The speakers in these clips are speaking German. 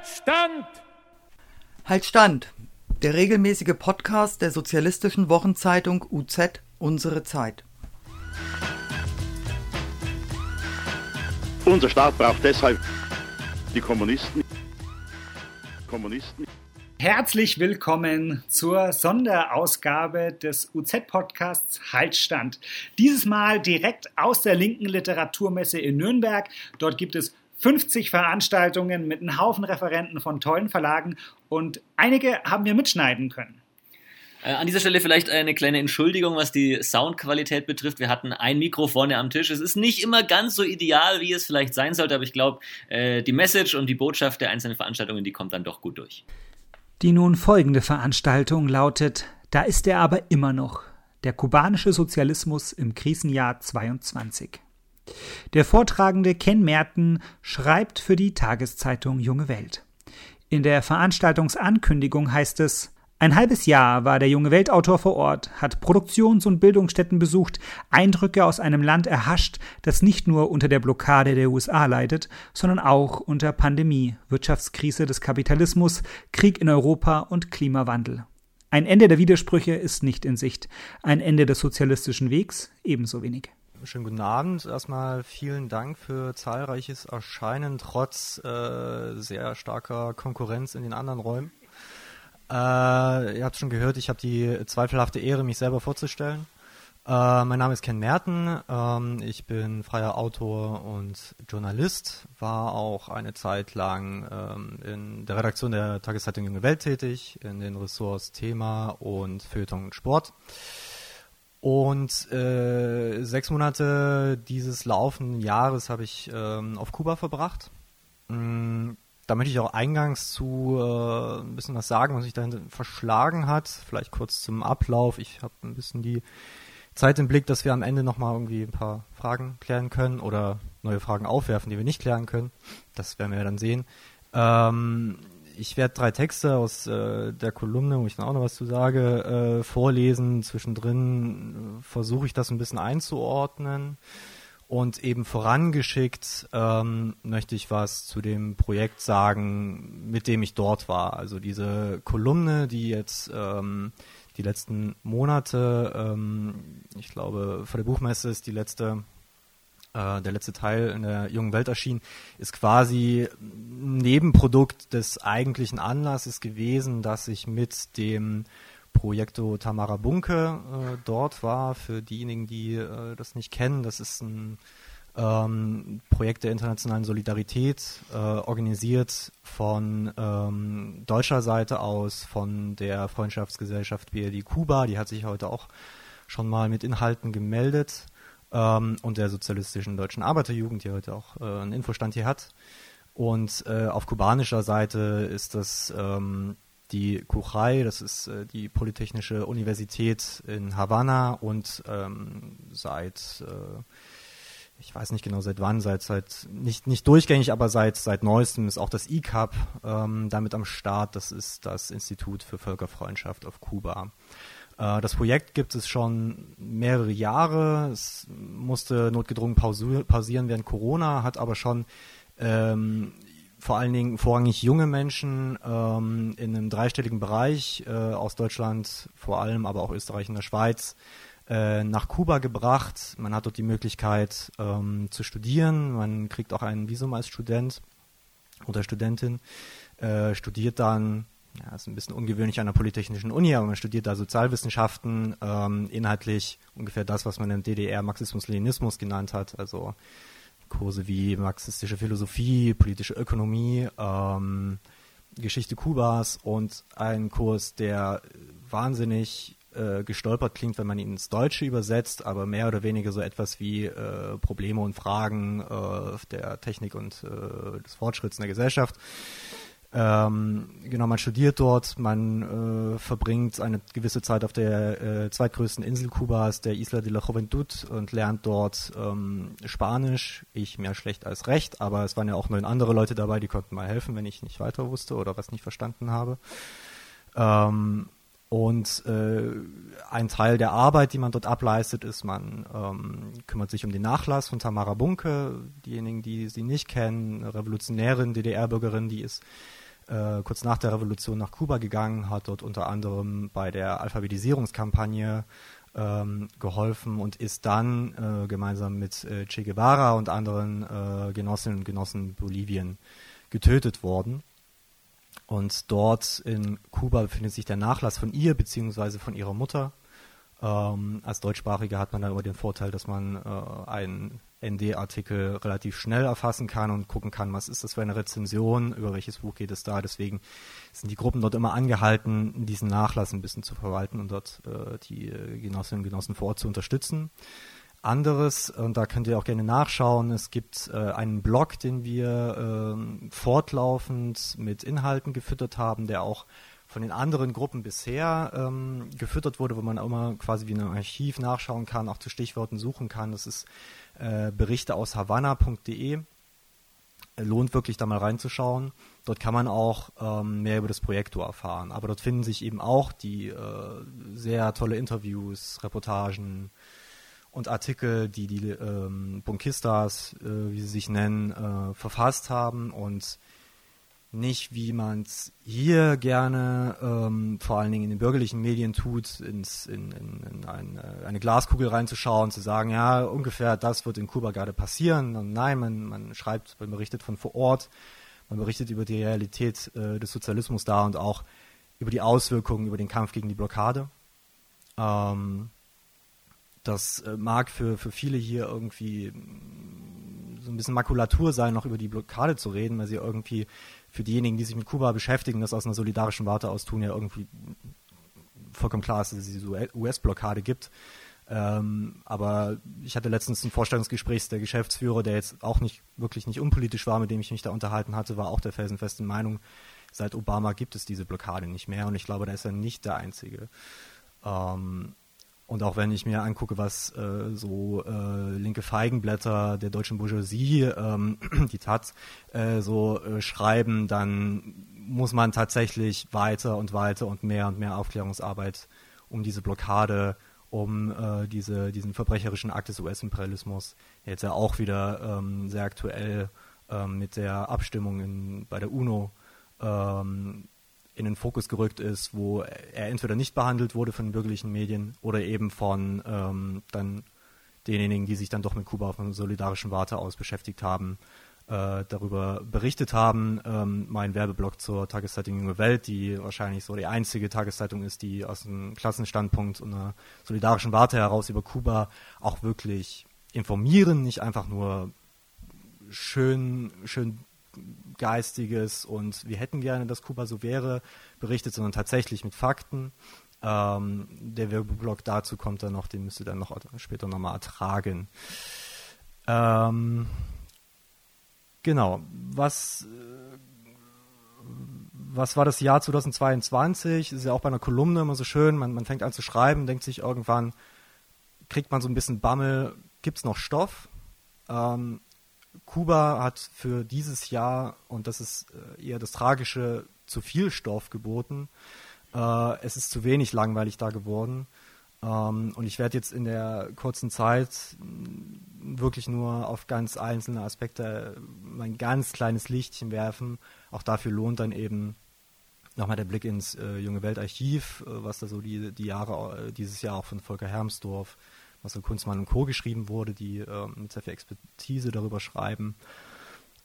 Halt Stand! Halt Stand! Der regelmäßige Podcast der sozialistischen Wochenzeitung UZ Unsere Zeit. Unser Staat braucht deshalb die Kommunisten. Kommunisten. Herzlich willkommen zur Sonderausgabe des UZ-Podcasts Haltstand. Dieses Mal direkt aus der linken Literaturmesse in Nürnberg. Dort gibt es 50 Veranstaltungen mit einem Haufen Referenten von tollen Verlagen und einige haben wir mitschneiden können. Äh, an dieser Stelle vielleicht eine kleine Entschuldigung, was die Soundqualität betrifft. Wir hatten ein Mikro vorne am Tisch. Es ist nicht immer ganz so ideal, wie es vielleicht sein sollte, aber ich glaube, äh, die Message und die Botschaft der einzelnen Veranstaltungen, die kommt dann doch gut durch. Die nun folgende Veranstaltung lautet Da ist er aber immer noch. Der kubanische Sozialismus im Krisenjahr 22. Der Vortragende Ken Merten schreibt für die Tageszeitung Junge Welt. In der Veranstaltungsankündigung heißt es ein halbes Jahr war der junge Weltautor vor Ort, hat Produktions- und Bildungsstätten besucht, Eindrücke aus einem Land erhascht, das nicht nur unter der Blockade der USA leidet, sondern auch unter Pandemie, Wirtschaftskrise des Kapitalismus, Krieg in Europa und Klimawandel. Ein Ende der Widersprüche ist nicht in Sicht, ein Ende des sozialistischen Wegs ebenso wenig. Schönen guten Abend. Erstmal vielen Dank für zahlreiches Erscheinen trotz äh, sehr starker Konkurrenz in den anderen Räumen. Äh, ihr habt schon gehört, ich habe die zweifelhafte Ehre, mich selber vorzustellen. Äh, mein Name ist Ken Merten. Ähm, ich bin freier Autor und Journalist, war auch eine Zeit lang ähm, in der Redaktion der Tageszeitung Junge Welt tätig, in den Ressorts Thema und Feuilleton und Sport. Und äh, sechs Monate dieses laufenden Jahres habe ich ähm, auf Kuba verbracht. Mm, da möchte ich auch eingangs zu äh, ein bisschen was sagen, was sich dahinter verschlagen hat. Vielleicht kurz zum Ablauf. Ich habe ein bisschen die Zeit im Blick, dass wir am Ende nochmal irgendwie ein paar Fragen klären können oder neue Fragen aufwerfen, die wir nicht klären können. Das werden wir dann sehen. Ähm, ich werde drei Texte aus äh, der Kolumne, wo ich dann auch noch was zu sage, äh, vorlesen. Zwischendrin äh, versuche ich das ein bisschen einzuordnen. Und eben vorangeschickt ähm, möchte ich was zu dem Projekt sagen, mit dem ich dort war. Also diese Kolumne, die jetzt ähm, die letzten Monate, ähm, ich glaube, vor der Buchmesse ist die letzte äh, der letzte Teil in der jungen Welt erschien, ist quasi ein Nebenprodukt des eigentlichen Anlasses gewesen, dass ich mit dem Projekto Tamara Bunke äh, dort war. Für diejenigen, die äh, das nicht kennen, das ist ein ähm, Projekt der internationalen Solidarität, äh, organisiert von ähm, deutscher Seite aus, von der Freundschaftsgesellschaft BRD Kuba, die hat sich heute auch schon mal mit Inhalten gemeldet ähm, und der sozialistischen deutschen Arbeiterjugend, die heute auch äh, einen Infostand hier hat. Und äh, auf kubanischer Seite ist das ähm, die Kuchai, das ist äh, die Polytechnische Universität in Havanna und ähm, seit äh, ich weiß nicht genau seit wann, seit seit nicht nicht durchgängig, aber seit seit neuestem ist auch das ICAP ähm, damit am Start. Das ist das Institut für Völkerfreundschaft auf Kuba. Äh, das Projekt gibt es schon mehrere Jahre. Es musste notgedrungen pausieren während Corona, hat aber schon ähm, vor allen Dingen vorrangig junge Menschen ähm, in einem dreistelligen Bereich äh, aus Deutschland vor allem, aber auch Österreich und der Schweiz äh, nach Kuba gebracht. Man hat dort die Möglichkeit ähm, zu studieren. Man kriegt auch ein Visum als Student oder Studentin, äh, studiert dann ja, ist ein bisschen ungewöhnlich an der Polytechnischen Uni, aber man studiert da Sozialwissenschaften, ähm, inhaltlich ungefähr das, was man im DDR Marxismus-Leninismus genannt hat, also Kurse wie marxistische Philosophie, politische Ökonomie, ähm, Geschichte Kubas und ein Kurs, der wahnsinnig äh, gestolpert klingt, wenn man ihn ins Deutsche übersetzt, aber mehr oder weniger so etwas wie äh, Probleme und Fragen äh, der Technik und äh, des Fortschritts in der Gesellschaft. Ähm, genau, man studiert dort, man äh, verbringt eine gewisse Zeit auf der äh, zweitgrößten Insel Kubas, der Isla de la Juventud, und lernt dort ähm, Spanisch. Ich mehr schlecht als recht, aber es waren ja auch neun andere Leute dabei, die konnten mal helfen, wenn ich nicht weiter wusste oder was nicht verstanden habe. Ähm, und äh, ein Teil der Arbeit, die man dort ableistet, ist, man ähm, kümmert sich um den Nachlass von Tamara Bunke. Diejenigen, die sie nicht kennen, Revolutionärin, DDR-Bürgerin, die ist äh, kurz nach der Revolution nach Kuba gegangen, hat dort unter anderem bei der Alphabetisierungskampagne ähm, geholfen und ist dann äh, gemeinsam mit äh, Che Guevara und anderen äh, Genossinnen und Genossen Bolivien getötet worden. Und dort in Kuba befindet sich der Nachlass von ihr bzw. von ihrer Mutter. Ähm, als Deutschsprachiger hat man dann immer den Vorteil, dass man äh, einen ND-Artikel relativ schnell erfassen kann und gucken kann, was ist das für eine Rezension, über welches Buch geht es da. Deswegen sind die Gruppen dort immer angehalten, diesen Nachlass ein bisschen zu verwalten und dort äh, die Genossinnen und Genossen vor Ort zu unterstützen. Anderes, und da könnt ihr auch gerne nachschauen, es gibt äh, einen Blog, den wir äh, fortlaufend mit Inhalten gefüttert haben, der auch von den anderen Gruppen bisher ähm, gefüttert wurde, wo man immer quasi wie in einem Archiv nachschauen kann, auch zu Stichworten suchen kann. Das ist äh, Berichte aus Havanna.de. Lohnt wirklich da mal reinzuschauen. Dort kann man auch ähm, mehr über das Projektor erfahren. Aber dort finden sich eben auch die äh, sehr tolle Interviews, Reportagen und Artikel, die die ähm, Bunkistas, äh, wie sie sich nennen, äh, verfasst haben und nicht, wie man es hier gerne ähm, vor allen Dingen in den bürgerlichen Medien tut, ins, in, in, in ein, äh, eine Glaskugel reinzuschauen, zu sagen, ja, ungefähr das wird in Kuba gerade passieren. Und nein, man, man schreibt, man berichtet von vor Ort, man berichtet über die Realität äh, des Sozialismus da und auch über die Auswirkungen, über den Kampf gegen die Blockade. Ähm, das äh, mag für, für viele hier irgendwie so ein bisschen Makulatur sein, noch über die Blockade zu reden, weil sie irgendwie für diejenigen, die sich mit Kuba beschäftigen, das aus einer solidarischen Warte aus tun, ja irgendwie vollkommen klar ist, dass es diese US-Blockade gibt. Ähm, aber ich hatte letztens ein Vorstellungsgespräch, der Geschäftsführer, der jetzt auch nicht wirklich nicht unpolitisch war, mit dem ich mich da unterhalten hatte, war auch der felsenfesten Meinung, seit Obama gibt es diese Blockade nicht mehr und ich glaube, da ist er nicht der Einzige. Ähm, und auch wenn ich mir angucke, was äh, so äh, linke Feigenblätter der deutschen Bourgeoisie, ähm, die Taz, äh, so äh, schreiben, dann muss man tatsächlich weiter und weiter und mehr und mehr Aufklärungsarbeit um diese Blockade, um äh, diese, diesen verbrecherischen Akt des US-Imperialismus, jetzt ja auch wieder ähm, sehr aktuell ähm, mit der Abstimmung in, bei der UNO ähm, in den Fokus gerückt ist, wo er entweder nicht behandelt wurde von den bürgerlichen Medien oder eben von ähm, dann denjenigen, die sich dann doch mit Kuba auf einer solidarischen Warte aus beschäftigt haben, äh, darüber berichtet haben. Ähm, mein Werbeblock zur Tageszeitung Junge Welt, die wahrscheinlich so die einzige Tageszeitung ist, die aus einem Klassenstandpunkt und einer solidarischen Warte heraus über Kuba auch wirklich informieren, nicht einfach nur schön, schön Geistiges und wir hätten gerne, dass Kuba so wäre, berichtet, sondern tatsächlich mit Fakten. Ähm, der Werbeblock dazu kommt dann noch, den müsst ihr dann noch später nochmal ertragen. Ähm, genau, was, äh, was war das Jahr 2022? Ist ja auch bei einer Kolumne immer so schön, man, man fängt an zu schreiben, denkt sich irgendwann, kriegt man so ein bisschen Bammel, gibt es noch Stoff? Ähm, Kuba hat für dieses Jahr, und das ist äh, eher das Tragische, zu viel Stoff geboten. Äh, es ist zu wenig langweilig da geworden. Ähm, und ich werde jetzt in der kurzen Zeit wirklich nur auf ganz einzelne Aspekte mein ganz kleines Lichtchen werfen. Auch dafür lohnt dann eben nochmal der Blick ins äh, Junge Weltarchiv, äh, was da so die, die Jahre, äh, dieses Jahr auch von Volker Hermsdorf Marcel Kunzmann und Co. geschrieben wurde, die äh, mit sehr viel Expertise darüber schreiben.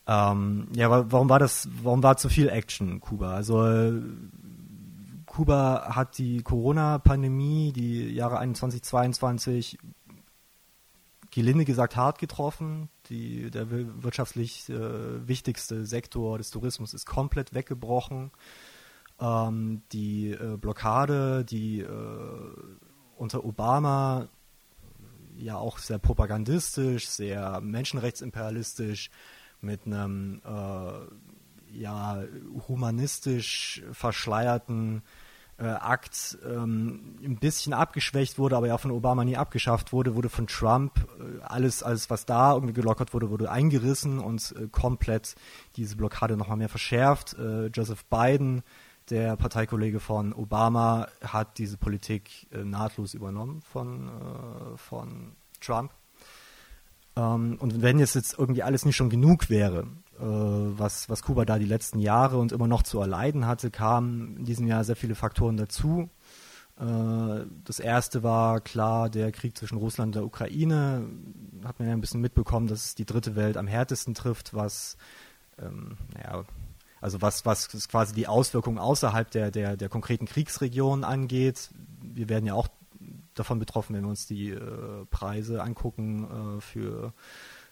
Ähm, ja, warum war das, warum war zu viel Action in Kuba? Also äh, Kuba hat die Corona-Pandemie, die Jahre 21, 22 gelinde gesagt hart getroffen. Die, der wirtschaftlich äh, wichtigste Sektor des Tourismus ist komplett weggebrochen. Ähm, die äh, Blockade, die äh, unter Obama ja auch sehr propagandistisch, sehr menschenrechtsimperialistisch, mit einem äh, ja humanistisch verschleierten äh, Akt ähm, ein bisschen abgeschwächt wurde, aber ja von Obama nie abgeschafft wurde, wurde von Trump äh, alles, alles, was da irgendwie gelockert wurde, wurde eingerissen und äh, komplett diese Blockade nochmal mehr verschärft. Äh, Joseph Biden der Parteikollege von Obama hat diese Politik äh, nahtlos übernommen von, äh, von Trump. Ähm, und wenn es jetzt irgendwie alles nicht schon genug wäre, äh, was, was Kuba da die letzten Jahre und immer noch zu erleiden hatte, kamen in diesem Jahr sehr viele Faktoren dazu. Äh, das erste war klar der Krieg zwischen Russland und der Ukraine. Hat man ja ein bisschen mitbekommen, dass es die dritte Welt am härtesten trifft, was, ähm, naja, also was, was quasi die Auswirkungen außerhalb der, der, der konkreten Kriegsregion angeht. Wir werden ja auch davon betroffen, wenn wir uns die äh, Preise angucken äh, für,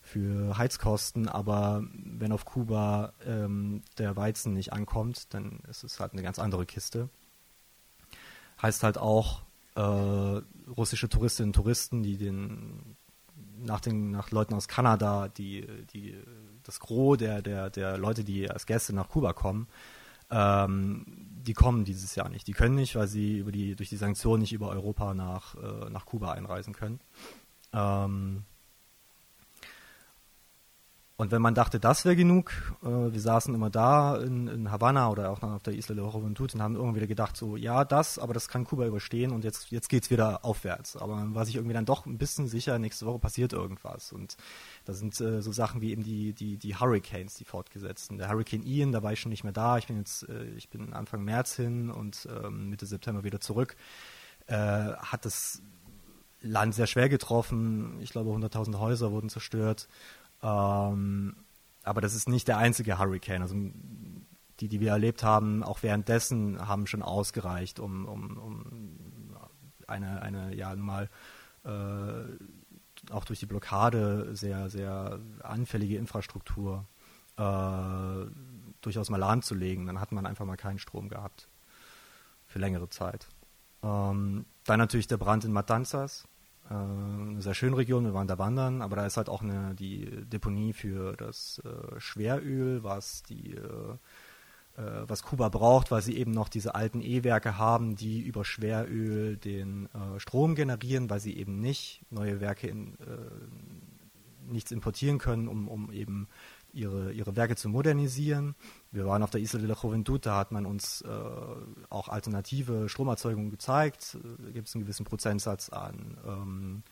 für Heizkosten. Aber wenn auf Kuba ähm, der Weizen nicht ankommt, dann ist es halt eine ganz andere Kiste. Heißt halt auch äh, russische Touristinnen und Touristen, die den nach den nach Leuten aus Kanada, die die das Gros der der der Leute, die als Gäste nach Kuba kommen, ähm, die kommen dieses Jahr nicht. Die können nicht, weil sie über die, durch die Sanktionen nicht über Europa nach, äh, nach Kuba einreisen können. Ähm, und wenn man dachte, das wäre genug, äh, wir saßen immer da in, in Havanna oder auch auf der Isla de Juventud und haben irgendwie gedacht, so, ja, das, aber das kann Kuba überstehen und jetzt, jetzt es wieder aufwärts. Aber man war sich irgendwie dann doch ein bisschen sicher, nächste Woche passiert irgendwas. Und da sind äh, so Sachen wie eben die, die, die Hurricanes, die fortgesetzten. Der Hurricane Ian, da war ich schon nicht mehr da. Ich bin jetzt, äh, ich bin Anfang März hin und ähm, Mitte September wieder zurück. Äh, hat das Land sehr schwer getroffen. Ich glaube, 100.000 Häuser wurden zerstört. Ähm, aber das ist nicht der einzige Hurricane. Also die, die wir erlebt haben, auch währenddessen, haben schon ausgereicht, um, um, um eine, eine, ja, mal äh, auch durch die Blockade sehr, sehr anfällige Infrastruktur äh, durchaus mal lahmzulegen. Dann hat man einfach mal keinen Strom gehabt. Für längere Zeit. Ähm, dann natürlich der Brand in Matanzas. Eine sehr schöne Region, wir waren da wandern, aber da ist halt auch eine, die Deponie für das äh, Schweröl, was die äh, äh, was Kuba braucht, weil sie eben noch diese alten E-Werke haben, die über Schweröl den äh, Strom generieren, weil sie eben nicht neue Werke in, äh, nichts importieren können, um, um eben ihre, ihre Werke zu modernisieren. Wir waren auf der Isla de la Juventud, da hat man uns äh, auch alternative Stromerzeugung gezeigt. Da gibt es einen gewissen Prozentsatz an ähm,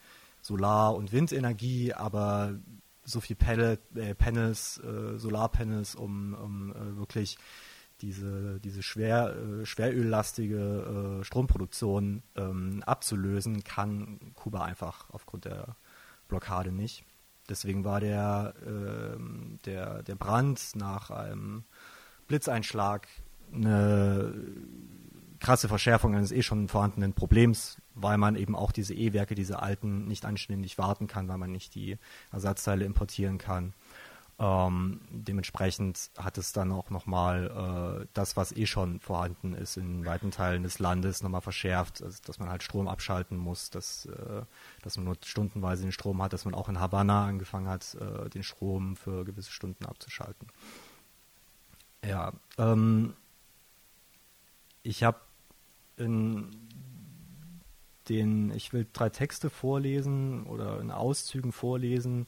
Solar- und Windenergie, aber so viel Pellet, äh, Panels, äh, Solarpanels, um, um äh, wirklich diese, diese schwer, äh, schweröllastige äh, Stromproduktion ähm, abzulösen, kann Kuba einfach aufgrund der Blockade nicht. Deswegen war der, äh, der, der Brand nach einem Blitzeinschlag eine krasse Verschärfung eines eh schon vorhandenen Problems, weil man eben auch diese E-Werke, diese alten, nicht anständig warten kann, weil man nicht die Ersatzteile importieren kann. Ähm, dementsprechend hat es dann auch nochmal äh, das, was eh schon vorhanden ist in weiten Teilen des Landes, nochmal verschärft, also, dass man halt Strom abschalten muss, dass, äh, dass man nur stundenweise den Strom hat, dass man auch in Havanna angefangen hat, äh, den Strom für gewisse Stunden abzuschalten. Ja, ähm, ich habe in den, ich will drei Texte vorlesen oder in Auszügen vorlesen,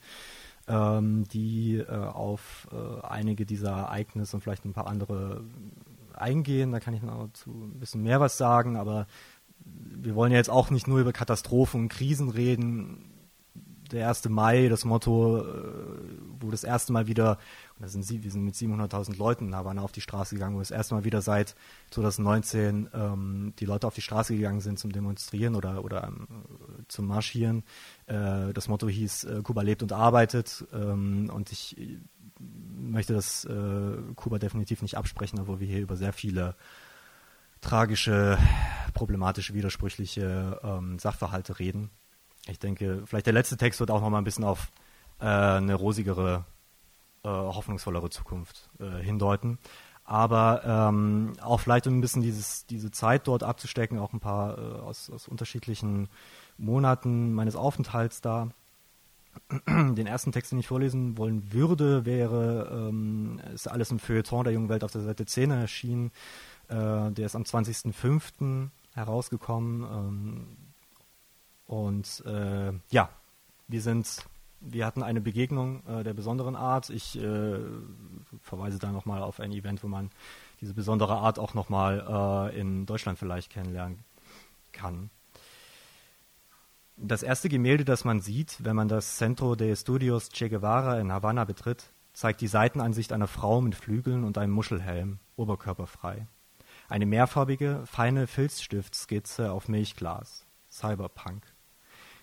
ähm, die äh, auf äh, einige dieser Ereignisse und vielleicht ein paar andere eingehen. Da kann ich noch zu ein bisschen mehr was sagen, aber wir wollen ja jetzt auch nicht nur über Katastrophen und Krisen reden der 1. Mai, das Motto, äh, wo das erste Mal wieder, da sind sie, wir sind mit 700.000 Leuten in Havanna auf die Straße gegangen, wo das erste Mal wieder seit 2019 ähm, die Leute auf die Straße gegangen sind zum Demonstrieren oder, oder ähm, zum Marschieren. Äh, das Motto hieß, äh, Kuba lebt und arbeitet ähm, und ich möchte das äh, Kuba definitiv nicht absprechen, obwohl wir hier über sehr viele tragische, problematische, widersprüchliche ähm, Sachverhalte reden ich denke, vielleicht der letzte Text wird auch noch mal ein bisschen auf äh, eine rosigere, äh, hoffnungsvollere Zukunft äh, hindeuten. Aber ähm, auch vielleicht um ein bisschen dieses, diese Zeit dort abzustecken, auch ein paar äh, aus, aus unterschiedlichen Monaten meines Aufenthalts da. Den ersten Text, den ich vorlesen wollen würde, wäre, ähm, ist alles im Feuilleton der jungen Welt auf der Seite 10 erschienen. Äh, der ist am 20.05. herausgekommen. Ähm, und äh, ja, wir sind, wir hatten eine Begegnung äh, der besonderen Art. Ich äh, verweise da nochmal auf ein Event, wo man diese besondere Art auch nochmal äh, in Deutschland vielleicht kennenlernen kann. Das erste Gemälde, das man sieht, wenn man das Centro de Estudios Che Guevara in Havanna betritt, zeigt die Seitenansicht einer Frau mit Flügeln und einem Muschelhelm, oberkörperfrei. Eine mehrfarbige, feine Filzstiftskizze auf Milchglas. Cyberpunk.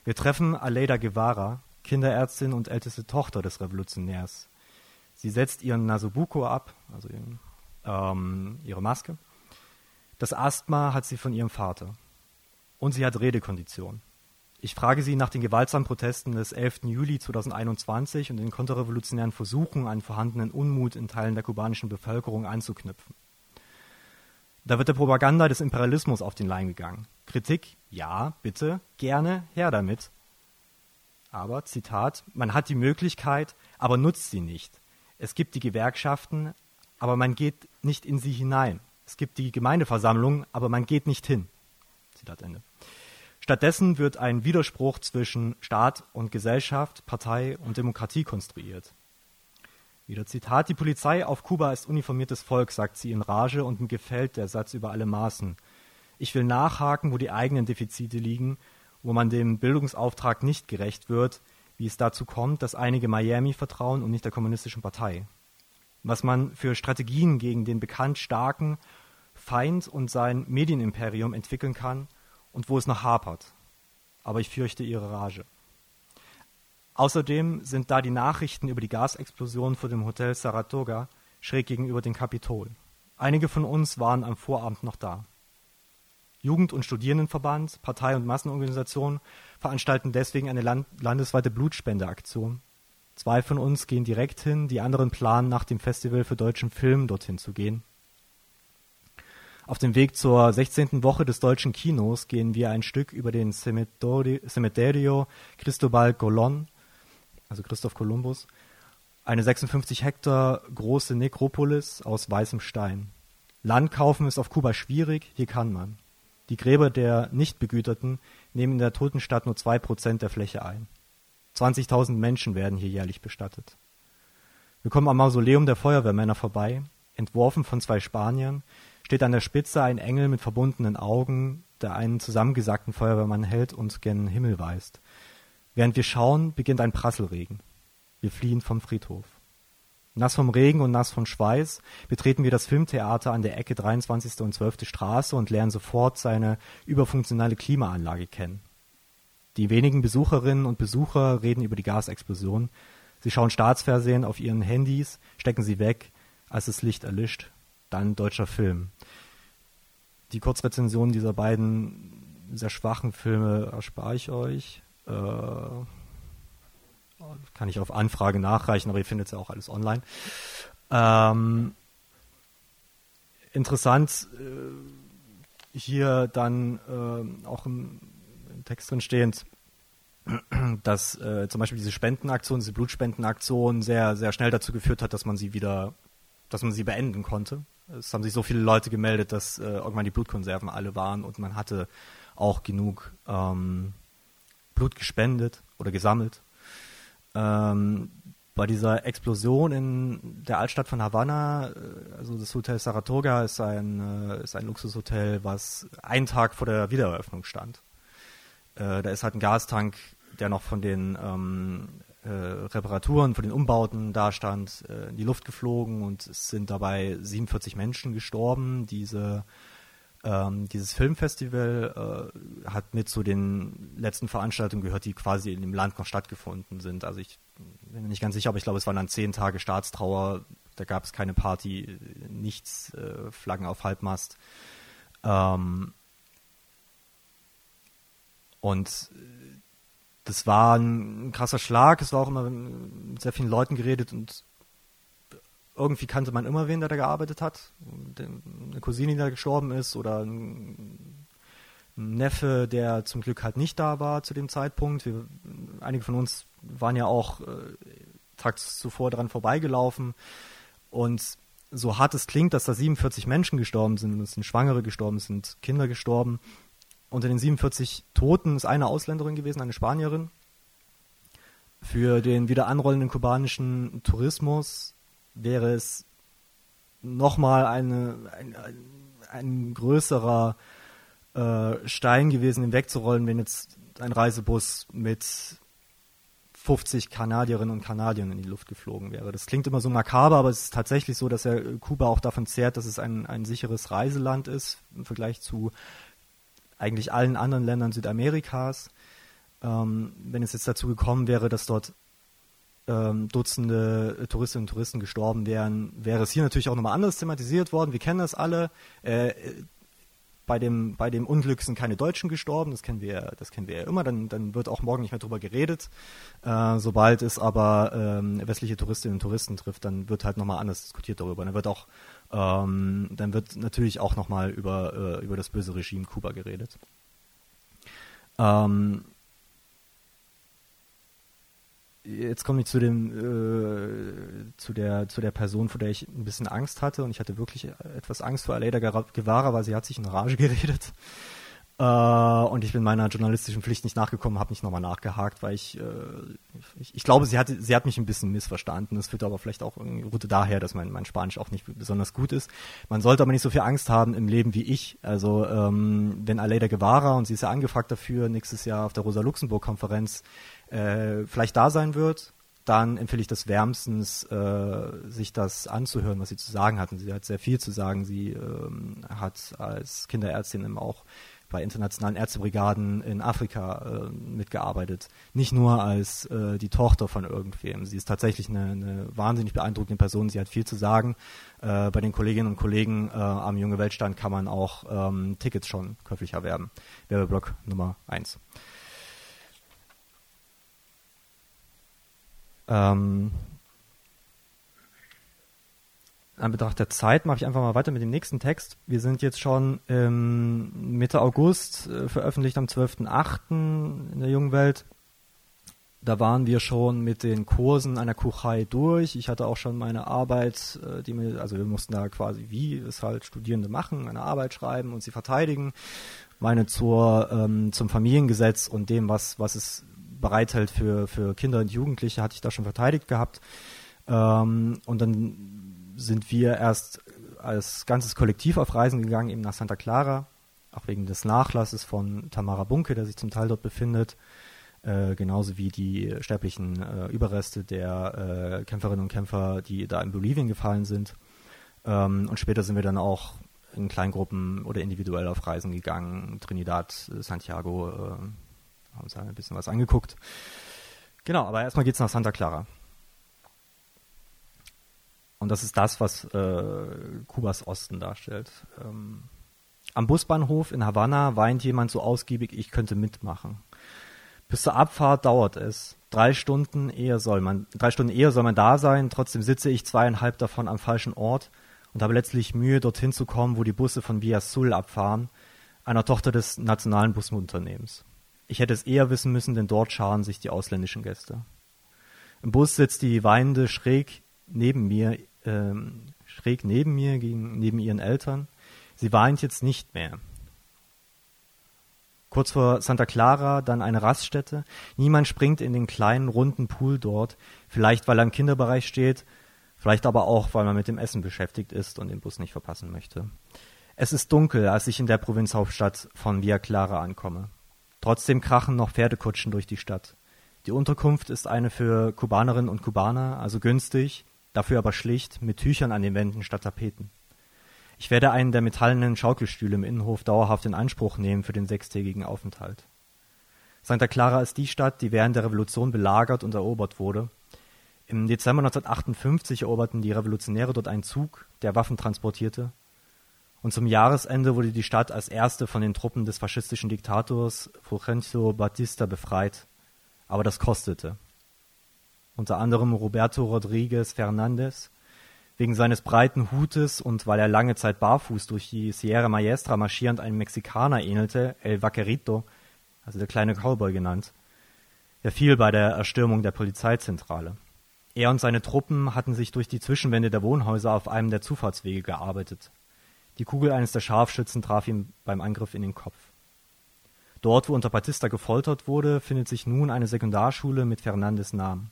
Wir treffen Aleida Guevara, Kinderärztin und älteste Tochter des Revolutionärs. Sie setzt ihren Nasobuco ab, also ihren, ähm, ihre Maske. Das Asthma hat sie von ihrem Vater. Und sie hat Redekondition. Ich frage sie nach den gewaltsamen Protesten des 11. Juli 2021 und den konterrevolutionären Versuchen, einen vorhandenen Unmut in Teilen der kubanischen Bevölkerung anzuknüpfen. Da wird der Propaganda des Imperialismus auf den Leim gegangen. Kritik, ja, bitte, gerne, her damit. Aber, Zitat, man hat die Möglichkeit, aber nutzt sie nicht. Es gibt die Gewerkschaften, aber man geht nicht in sie hinein. Es gibt die Gemeindeversammlung, aber man geht nicht hin. Zitat Ende. Stattdessen wird ein Widerspruch zwischen Staat und Gesellschaft, Partei und Demokratie konstruiert. Wieder Zitat, die Polizei auf Kuba ist uniformiertes Volk, sagt sie in Rage und mir gefällt der Satz über alle Maßen. Ich will nachhaken, wo die eigenen Defizite liegen, wo man dem Bildungsauftrag nicht gerecht wird, wie es dazu kommt, dass einige Miami vertrauen und nicht der kommunistischen Partei. Was man für Strategien gegen den bekannt starken Feind und sein Medienimperium entwickeln kann und wo es noch hapert. Aber ich fürchte ihre Rage. Außerdem sind da die Nachrichten über die Gasexplosion vor dem Hotel Saratoga schräg gegenüber dem Kapitol. Einige von uns waren am Vorabend noch da. Jugend- und Studierendenverband, Partei- und Massenorganisationen veranstalten deswegen eine land landesweite Blutspendeaktion. Zwei von uns gehen direkt hin, die anderen planen nach dem Festival für deutschen Film dorthin zu gehen. Auf dem Weg zur 16. Woche des deutschen Kinos gehen wir ein Stück über den Cementerio Cristobal Colón also Christoph Kolumbus, eine 56 Hektar große Nekropolis aus weißem Stein. Land kaufen ist auf Kuba schwierig, hier kann man. Die Gräber der Nichtbegüterten nehmen in der Totenstadt nur zwei Prozent der Fläche ein. 20.000 Menschen werden hier jährlich bestattet. Wir kommen am Mausoleum der Feuerwehrmänner vorbei. Entworfen von zwei Spaniern steht an der Spitze ein Engel mit verbundenen Augen, der einen zusammengesackten Feuerwehrmann hält und gen Himmel weist. Während wir schauen, beginnt ein Prasselregen. Wir fliehen vom Friedhof. Nass vom Regen und nass von Schweiß betreten wir das Filmtheater an der Ecke 23. und 12. Straße und lernen sofort seine überfunktionale Klimaanlage kennen. Die wenigen Besucherinnen und Besucher reden über die Gasexplosion. Sie schauen Staatsfernsehen auf ihren Handys, stecken sie weg, als das Licht erlischt. Dann deutscher Film. Die Kurzrezension dieser beiden sehr schwachen Filme erspare ich euch. Äh, kann ich auf Anfrage nachreichen, aber ihr findet es ja auch alles online. Ähm, interessant äh, hier dann äh, auch im, im, Text drin stehend, dass äh, zum Beispiel diese Spendenaktion, diese Blutspendenaktion sehr, sehr schnell dazu geführt hat, dass man sie wieder, dass man sie beenden konnte. Es haben sich so viele Leute gemeldet, dass äh, irgendwann die Blutkonserven alle waren und man hatte auch genug ähm, Blut gespendet oder gesammelt. Ähm, bei dieser Explosion in der Altstadt von Havanna, äh, also das Hotel Saratoga ist ein, äh, ist ein Luxushotel, was einen Tag vor der Wiedereröffnung stand. Äh, da ist halt ein Gastank, der noch von den ähm, äh, Reparaturen, von den Umbauten da stand, äh, in die Luft geflogen und es sind dabei 47 Menschen gestorben. Diese ähm, dieses Filmfestival äh, hat mit zu den letzten Veranstaltungen gehört, die quasi in dem Land noch stattgefunden sind. Also ich bin mir nicht ganz sicher, aber ich glaube, es waren dann zehn Tage Staatstrauer. Da gab es keine Party, nichts, äh, Flaggen auf Halbmast. Ähm, und das war ein krasser Schlag. Es war auch immer mit sehr vielen Leuten geredet und irgendwie kannte man immer wen, der da gearbeitet hat. Eine Cousine, die da gestorben ist oder ein Neffe, der zum Glück halt nicht da war zu dem Zeitpunkt. Wir, einige von uns waren ja auch äh, tags zuvor dran vorbeigelaufen. Und so hart es klingt, dass da 47 Menschen gestorben sind, es sind Schwangere gestorben, es sind Kinder gestorben. Unter den 47 Toten ist eine Ausländerin gewesen, eine Spanierin. Für den wieder anrollenden kubanischen Tourismus wäre es nochmal ein, ein größerer äh, Stein gewesen, ihn wegzurollen, wenn jetzt ein Reisebus mit 50 Kanadierinnen und Kanadiern in die Luft geflogen wäre. Das klingt immer so makaber, aber es ist tatsächlich so, dass er Kuba auch davon zehrt, dass es ein, ein sicheres Reiseland ist im Vergleich zu eigentlich allen anderen Ländern Südamerikas. Ähm, wenn es jetzt dazu gekommen wäre, dass dort ähm, Dutzende Touristinnen und Touristen gestorben wären, wäre es hier natürlich auch nochmal anders thematisiert worden. Wir kennen das alle. Äh, bei dem, bei dem Unglück sind keine Deutschen gestorben, das kennen wir, das kennen wir ja immer, dann, dann wird auch morgen nicht mehr drüber geredet. Äh, sobald es aber ähm, westliche Touristinnen und Touristen trifft, dann wird halt nochmal anders diskutiert darüber. Dann wird auch, ähm, dann wird natürlich auch nochmal über, äh, über das böse Regime Kuba geredet. Ähm, jetzt komme ich zu dem äh, zu der zu der Person, vor der ich ein bisschen Angst hatte und ich hatte wirklich etwas Angst vor Aleida Guevara, weil sie hat sich in Rage geredet. Äh, und ich bin meiner journalistischen Pflicht nicht nachgekommen, habe nicht nochmal nachgehakt, weil ich, äh, ich, ich glaube, sie hat sie hat mich ein bisschen missverstanden. Das führt aber vielleicht auch irgendwie daher, dass mein mein Spanisch auch nicht besonders gut ist. Man sollte aber nicht so viel Angst haben im Leben wie ich. Also ähm, wenn Aleida Guevara und sie ist ja angefragt dafür nächstes Jahr auf der Rosa Luxemburg Konferenz äh, vielleicht da sein wird, dann empfehle ich das wärmstens, äh, sich das anzuhören, was sie zu sagen hat. Und sie hat sehr viel zu sagen. Sie ähm, hat als Kinderärztin eben auch bei internationalen Ärztebrigaden in Afrika äh, mitgearbeitet. Nicht nur als äh, die Tochter von irgendwem. Sie ist tatsächlich eine, eine wahnsinnig beeindruckende Person. Sie hat viel zu sagen. Äh, bei den Kolleginnen und Kollegen äh, am Junge Weltstand kann man auch ähm, Tickets schon käuflich erwerben. Werbeblock Nummer 1. Ähm, an Betracht der Zeit mache ich einfach mal weiter mit dem nächsten Text. Wir sind jetzt schon ähm, Mitte August, äh, veröffentlicht am 12.08. in der Jungen Welt. Da waren wir schon mit den Kursen einer Kuchai durch. Ich hatte auch schon meine Arbeit, äh, die mir, also wir mussten da quasi, wie es halt Studierende machen, eine Arbeit schreiben und sie verteidigen. Meine zur, ähm, zum Familiengesetz und dem, was, was es bereithält für, für Kinder und Jugendliche, hatte ich da schon verteidigt gehabt. Ähm, und dann sind wir erst als ganzes Kollektiv auf Reisen gegangen, eben nach Santa Clara, auch wegen des Nachlasses von Tamara Bunke, der sich zum Teil dort befindet, äh, genauso wie die sterblichen äh, Überreste der äh, Kämpferinnen und Kämpfer, die da in Bolivien gefallen sind. Ähm, und später sind wir dann auch in Kleingruppen oder individuell auf Reisen gegangen, Trinidad, Santiago, äh, haben uns ein bisschen was angeguckt. Genau, aber erstmal geht es nach Santa Clara. Und das ist das, was äh, Kubas Osten darstellt. Ähm, am Busbahnhof in Havanna weint jemand so ausgiebig, ich könnte mitmachen. Bis zur Abfahrt dauert es. Drei Stunden eher soll man, drei Stunden eher soll man da sein, trotzdem sitze ich zweieinhalb davon am falschen Ort und habe letztlich Mühe, dorthin zu kommen, wo die Busse von Via Sul abfahren, einer Tochter des nationalen Busunternehmens. Ich hätte es eher wissen müssen, denn dort scharen sich die ausländischen Gäste. Im Bus sitzt die Weinende schräg neben mir, ähm, schräg neben mir, gegen, neben ihren Eltern. Sie weint jetzt nicht mehr. Kurz vor Santa Clara dann eine Raststätte. Niemand springt in den kleinen runden Pool dort, vielleicht weil er im Kinderbereich steht, vielleicht aber auch, weil man mit dem Essen beschäftigt ist und den Bus nicht verpassen möchte. Es ist dunkel, als ich in der Provinzhauptstadt von Via Clara ankomme. Trotzdem krachen noch Pferdekutschen durch die Stadt. Die Unterkunft ist eine für Kubanerinnen und Kubaner, also günstig, dafür aber schlicht, mit Tüchern an den Wänden statt Tapeten. Ich werde einen der metallenen Schaukelstühle im Innenhof dauerhaft in Anspruch nehmen für den sechstägigen Aufenthalt. Santa Clara ist die Stadt, die während der Revolution belagert und erobert wurde. Im Dezember 1958 eroberten die Revolutionäre dort einen Zug, der Waffen transportierte, und zum Jahresende wurde die Stadt als erste von den Truppen des faschistischen Diktators Fulgencio Batista befreit. Aber das kostete. Unter anderem Roberto Rodriguez Fernandez, wegen seines breiten Hutes und weil er lange Zeit barfuß durch die Sierra Maestra marschierend einem Mexikaner ähnelte, El Vaquerito, also der kleine Cowboy genannt. Er fiel bei der Erstürmung der Polizeizentrale. Er und seine Truppen hatten sich durch die Zwischenwände der Wohnhäuser auf einem der Zufahrtswege gearbeitet. Die Kugel eines der Scharfschützen traf ihn beim Angriff in den Kopf. Dort, wo unter Batista gefoltert wurde, findet sich nun eine Sekundarschule mit Fernandes Namen.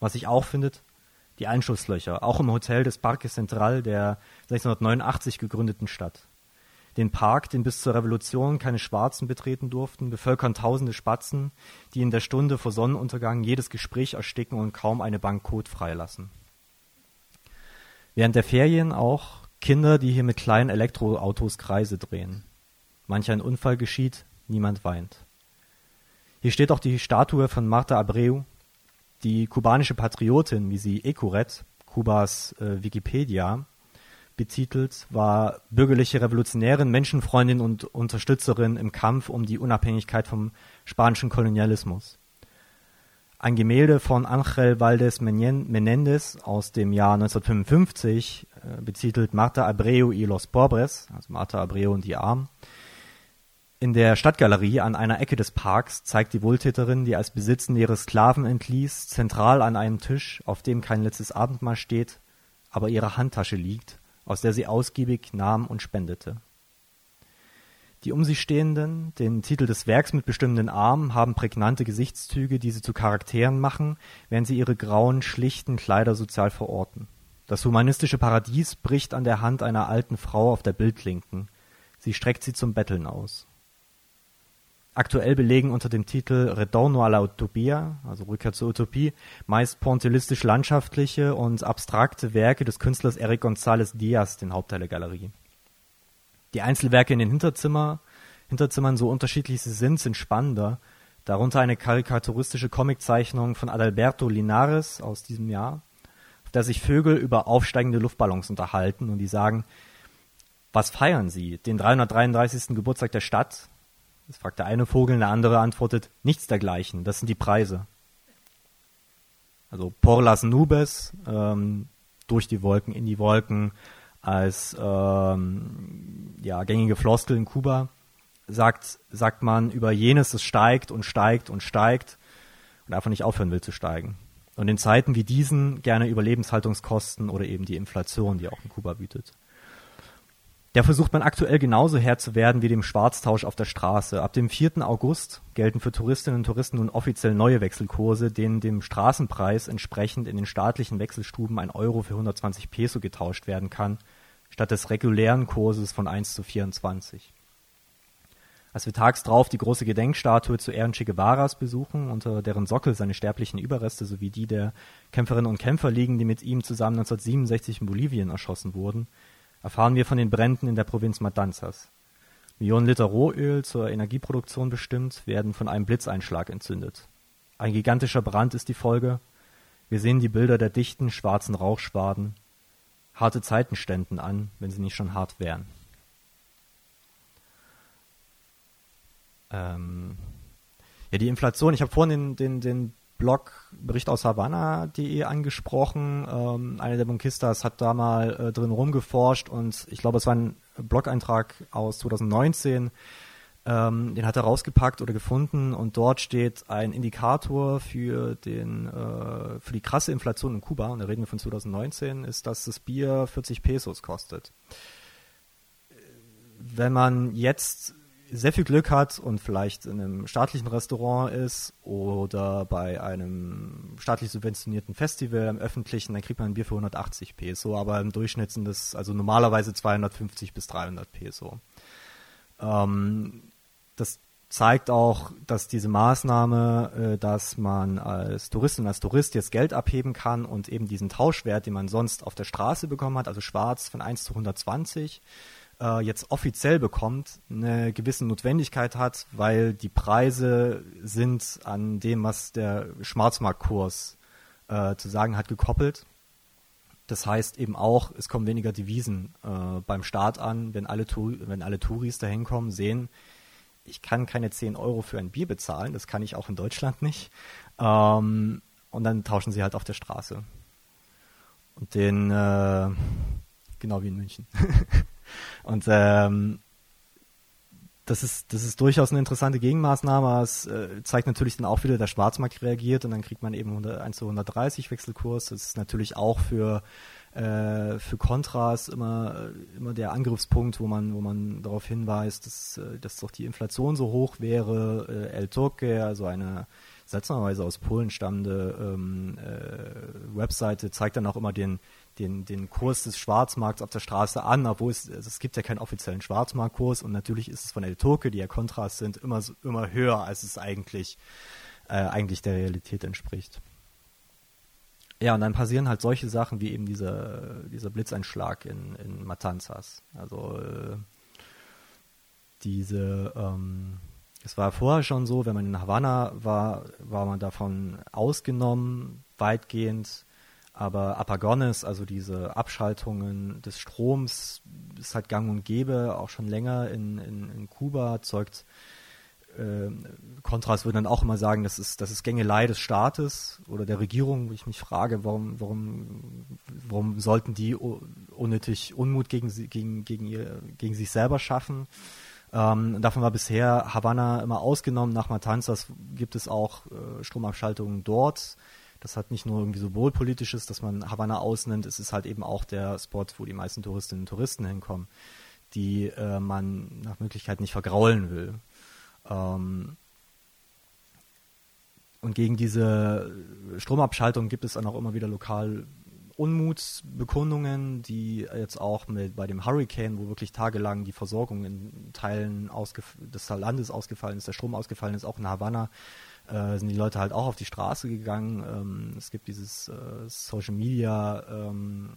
Was sich auch findet, die Einschusslöcher, auch im Hotel des Parque Central der 1689 gegründeten Stadt. Den Park, den bis zur Revolution keine Schwarzen betreten durften, bevölkern tausende Spatzen, die in der Stunde vor Sonnenuntergang jedes Gespräch ersticken und kaum eine Bank Kot freilassen. Während der Ferien auch Kinder, die hier mit kleinen Elektroautos Kreise drehen. Manch ein Unfall geschieht, niemand weint. Hier steht auch die Statue von Marta Abreu, die kubanische Patriotin, wie sie Ecuret, Kubas äh, Wikipedia, betitelt, war bürgerliche Revolutionärin, Menschenfreundin und Unterstützerin im Kampf um die Unabhängigkeit vom spanischen Kolonialismus. Ein Gemälde von Ángel Valdés Menéndez aus dem Jahr 1955 äh, betitelt Marta Abreu y los Pobres, also Marta Abreu und die Armen. In der Stadtgalerie an einer Ecke des Parks zeigt die Wohltäterin, die als Besitzende ihre Sklaven entließ, zentral an einem Tisch, auf dem kein letztes Abendmahl steht, aber ihre Handtasche liegt, aus der sie ausgiebig nahm und spendete. Die um sie stehenden, den Titel des Werks mitbestimmenden Armen haben prägnante Gesichtszüge, die sie zu Charakteren machen, während sie ihre grauen, schlichten Kleider sozial verorten. Das humanistische Paradies bricht an der Hand einer alten Frau auf der Bildlinken. Sie streckt sie zum Betteln aus. Aktuell belegen unter dem Titel Retorno a la Utopia, also Rückkehr zur Utopie, meist pointillistisch-landschaftliche und abstrakte Werke des Künstlers Eric González Díaz den Hauptteil der Galerie. Die Einzelwerke in den Hinterzimmer, Hinterzimmern, so unterschiedlich sie sind, sind spannender, darunter eine karikaturistische Comiczeichnung von Adalberto Linares aus diesem Jahr, auf der sich Vögel über aufsteigende Luftballons unterhalten und die sagen, was feiern Sie? Den 333. Geburtstag der Stadt? Das fragt der eine Vogel, der andere antwortet, nichts dergleichen, das sind die Preise. Also por las nubes, ähm, durch die Wolken, in die Wolken, als ähm, ja, gängige Floskel in Kuba, sagt, sagt man über jenes, das steigt und steigt und steigt und einfach nicht aufhören will zu steigen. Und in Zeiten wie diesen gerne über Lebenshaltungskosten oder eben die Inflation, die auch in Kuba wütet. Der versucht man aktuell genauso Herr zu werden wie dem Schwarztausch auf der Straße. Ab dem 4. August gelten für Touristinnen und Touristen nun offiziell neue Wechselkurse, denen dem Straßenpreis entsprechend in den staatlichen Wechselstuben ein Euro für 120 Peso getauscht werden kann, statt des regulären Kurses von 1 zu 24. Als wir tags drauf die große Gedenkstatue zu Ehren Che Guevaras besuchen, unter deren Sockel seine sterblichen Überreste sowie die der Kämpferinnen und Kämpfer liegen, die mit ihm zusammen 1967 in Bolivien erschossen wurden, erfahren wir von den Bränden in der Provinz Matanzas. Millionen Liter Rohöl zur Energieproduktion bestimmt, werden von einem Blitzeinschlag entzündet. Ein gigantischer Brand ist die Folge. Wir sehen die Bilder der dichten, schwarzen Rauchschwaden. Harte Zeiten ständen an, wenn sie nicht schon hart wären. Ähm ja, die Inflation, ich habe vorhin den, den, den Blog Bericht aus Havanna.de angesprochen. Ähm, einer der Bunkistas hat da mal äh, drin rumgeforscht und ich glaube, es war ein Blog-Eintrag aus 2019. Ähm, den hat er rausgepackt oder gefunden und dort steht ein Indikator für den äh, für die krasse Inflation in Kuba und da reden wir von 2019 ist, dass das Bier 40 Pesos kostet. Wenn man jetzt sehr viel Glück hat und vielleicht in einem staatlichen Restaurant ist oder bei einem staatlich subventionierten Festival im öffentlichen, dann kriegt man ein Bier für 180 Peso, aber im Durchschnitt sind das also normalerweise 250 bis 300 Peso. Ähm, das zeigt auch, dass diese Maßnahme, äh, dass man als Touristin, als Tourist jetzt Geld abheben kann und eben diesen Tauschwert, den man sonst auf der Straße bekommen hat, also schwarz von 1 zu 120, äh, jetzt offiziell bekommt, eine gewisse Notwendigkeit hat, weil die Preise sind an dem, was der Schwarzmarktkurs äh, zu sagen hat, gekoppelt. Das heißt eben auch, es kommen weniger Devisen äh, beim Start an, wenn alle, wenn alle Touris da hinkommen, sehen, ich kann keine 10 Euro für ein Bier bezahlen, das kann ich auch in Deutschland nicht. Ähm, und dann tauschen sie halt auf der Straße. Und den, äh, genau wie in München. Und ähm, das ist, das ist durchaus eine interessante Gegenmaßnahme. Es äh, zeigt natürlich dann auch wieder, der Schwarzmarkt reagiert und dann kriegt man eben 100, 1 zu 130 Wechselkurs. Das ist natürlich auch für, äh, für Kontras immer, immer der Angriffspunkt, wo man, wo man darauf hinweist, dass, äh, dass doch die Inflation so hoch wäre. Äh, El Turque, also eine seltsamerweise aus Polen stammende ähm, äh, Webseite, zeigt dann auch immer den, den, den Kurs des Schwarzmarkts auf der Straße an, obwohl es, es gibt ja keinen offiziellen Schwarzmarktkurs und natürlich ist es von der Toke, die ja Kontrast sind, immer, immer höher, als es eigentlich, äh, eigentlich der Realität entspricht. Ja, und dann passieren halt solche Sachen wie eben dieser, dieser Blitzeinschlag in, in Matanzas. Also äh, diese, ähm, es war vorher schon so, wenn man in Havanna war, war man davon ausgenommen, weitgehend. Aber Apagones, also diese Abschaltungen des Stroms, ist halt gang und gäbe, auch schon länger in, in, in Kuba, zeugt äh, Kontras würden dann auch immer sagen, das ist, das ist Gängelei des Staates oder der Regierung, wo ich mich frage, warum, warum, warum sollten die unnötig Unmut gegen, gegen, gegen, ihr, gegen sich selber schaffen? Ähm, davon war bisher Havanna immer ausgenommen. Nach Matanzas gibt es auch äh, Stromabschaltungen dort. Das hat nicht nur irgendwie symbolpolitisches, dass man Havanna ausnimmt, es ist halt eben auch der Spot, wo die meisten Touristinnen und Touristen hinkommen, die äh, man nach Möglichkeit nicht vergraulen will. Ähm, und gegen diese Stromabschaltung gibt es dann auch immer wieder lokal Unmutsbekundungen, die jetzt auch mit, bei dem Hurricane, wo wirklich tagelang die Versorgung in Teilen des Landes ausgefallen ist, der Strom ausgefallen ist, auch in Havanna, äh, sind die Leute halt auch auf die Straße gegangen. Ähm, es gibt dieses äh, Social Media ähm,